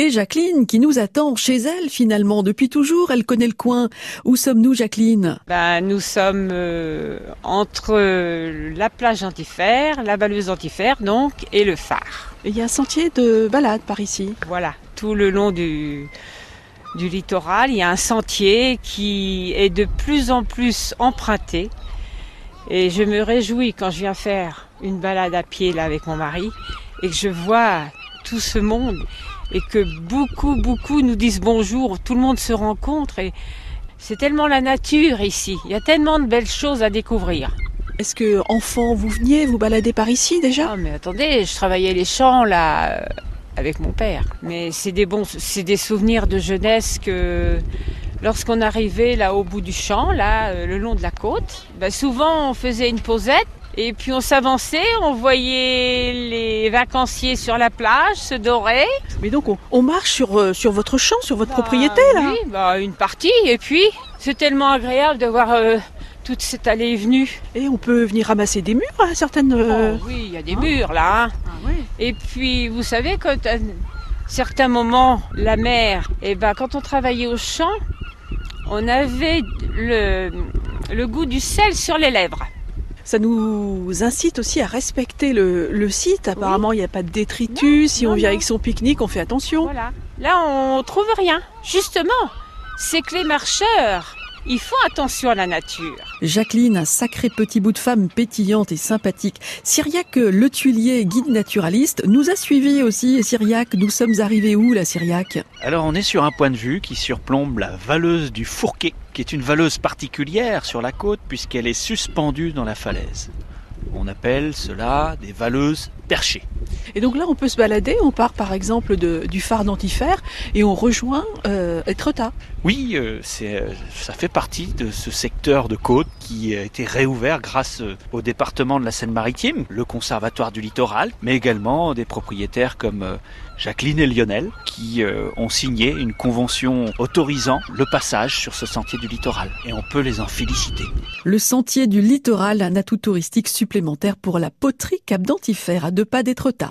Et Jacqueline qui nous attend chez elle finalement depuis toujours, elle connaît le coin. Où sommes-nous Jacqueline? Ben, Nous sommes euh, entre la plage antifère, la baleuse antifère donc, et le phare. Il y a un sentier de balade par ici. Voilà, tout le long du, du littoral, il y a un sentier qui est de plus en plus emprunté. Et je me réjouis quand je viens faire une balade à pied là avec mon mari et que je vois tout ce monde et que beaucoup, beaucoup nous disent bonjour, tout le monde se rencontre et c'est tellement la nature ici, il y a tellement de belles choses à découvrir. Est-ce que enfant vous veniez vous balader par ici déjà? Ah mais attendez, je travaillais les champs là avec mon père. Mais c'est des bons, c'est des souvenirs de jeunesse que lorsqu'on arrivait là au bout du champ, là, euh, le long de la côte, bah, souvent on faisait une posette et puis on s'avançait, on voyait les vacanciers sur la plage se dorer. Mais donc on, marche sur, euh, sur votre champ, sur votre bah, propriété là Oui, bah, une partie. Et puis c'est tellement agréable de voir euh, toute cette allée et venue. Et on peut venir ramasser des murs à certaines. Oh, oui, il y a des murs là. Hein. Et puis, vous savez, quand à certains moments, la mer, et eh ben, quand on travaillait au champ, on avait le, le goût du sel sur les lèvres. Ça nous incite aussi à respecter le, site. Apparemment, il n'y a pas de détritus. si on vient avec son pique-nique, on fait attention. Voilà. Là, on trouve rien. Justement, c'est que les marcheurs il faut attention à la nature. Jacqueline, un sacré petit bout de femme pétillante et sympathique. Syriac, le tuilier, guide naturaliste, nous a suivis aussi. Syriac, nous sommes arrivés où, la Syriac? Alors, on est sur un point de vue qui surplombe la valeuse du Fourquet, qui est une valeuse particulière sur la côte puisqu'elle est suspendue dans la falaise. On appelle cela des valeuses perchées. Et donc là, on peut se balader. On part par exemple du phare d'Antifère et on rejoint euh, Etretat. Oui, euh, euh, ça fait partie de ce secteur de côte qui a été réouvert grâce euh, au département de la Seine-Maritime, le conservatoire du littoral, mais également des propriétaires comme Jacqueline et Lionel qui ont signé une convention autorisant le passage sur ce sentier du littoral. Et on peut les en féliciter. Le sentier du littoral, un atout touristique supplémentaire pour la poterie Cap d'Antifère à deux pas d'Étretat.